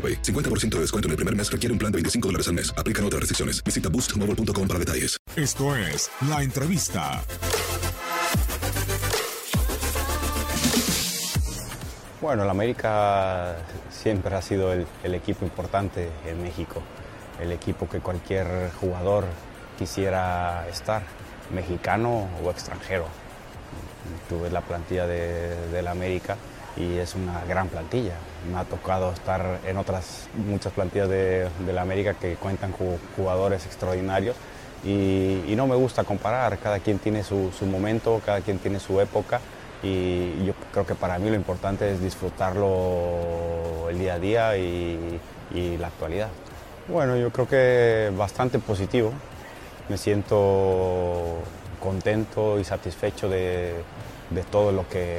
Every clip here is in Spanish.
AroPay. 50% de descuento en el primer mes requiere un plan de 25 dólares al mes. Aplican otras restricciones. Visita boostmobile.com para detalles. Esto es La Entrevista. Bueno, el América siempre ha sido el, el equipo importante en México, el equipo que cualquier jugador quisiera estar, mexicano o extranjero. Tuve la plantilla de, del América y es una gran plantilla. Me ha tocado estar en otras muchas plantillas de, de la América que cuentan con jugadores extraordinarios y, y no me gusta comparar, cada quien tiene su, su momento, cada quien tiene su época y yo creo que para mí lo importante es disfrutarlo el día a día y, y la actualidad. Bueno, yo creo que bastante positivo. Me siento contento y satisfecho de, de todo lo que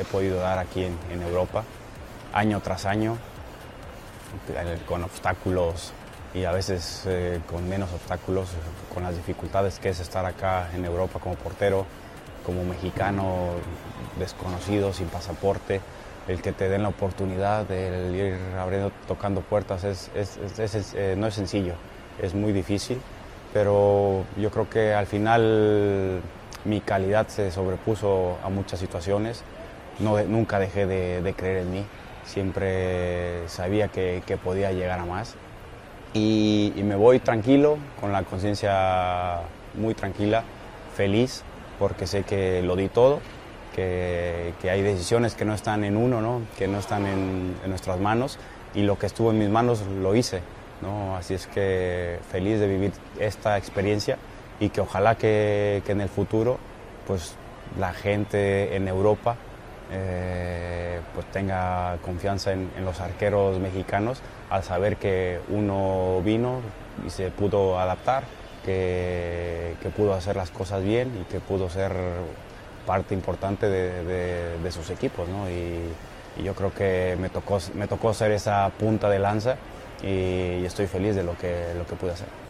he podido dar aquí en, Europa, año tras año, con obstáculos y a veces eh, con menos obstáculos, con las dificultades que es estar acá en Europa como portero, como mexicano desconocido, sin pasaporte, el que te den la oportunidad de ir abriendo, tocando puertas, es- eh, no es sencillo, es muy difícil, pero yo creo que al final mi calidad se sobrepuso a muchas situaciones, no, nunca dejé de, de creer en mí, siempre sabía que, que podía llegar a más y, y me voy tranquilo, con la conciencia muy tranquila, feliz, porque sé que lo di todo, que, que hay decisiones que no están en uno, ¿no? que no están en, en nuestras manos, y lo que estuvo en mis manos lo hice. ¿no? Así es que feliz de vivir esta experiencia y que ojalá que, que en el futuro pues, la gente en Europa eh, pues tenga confianza en, los arqueros mexicanos al saber que uno vino y se pudo adaptar, que, que pudo hacer las cosas bien y que pudo ser parte importante de, de- sus equipos. ¿no? Y, y yo creo que me tocó, me tocó ser esa punta de lanza y, y estoy feliz de lo que, lo que pude hacer.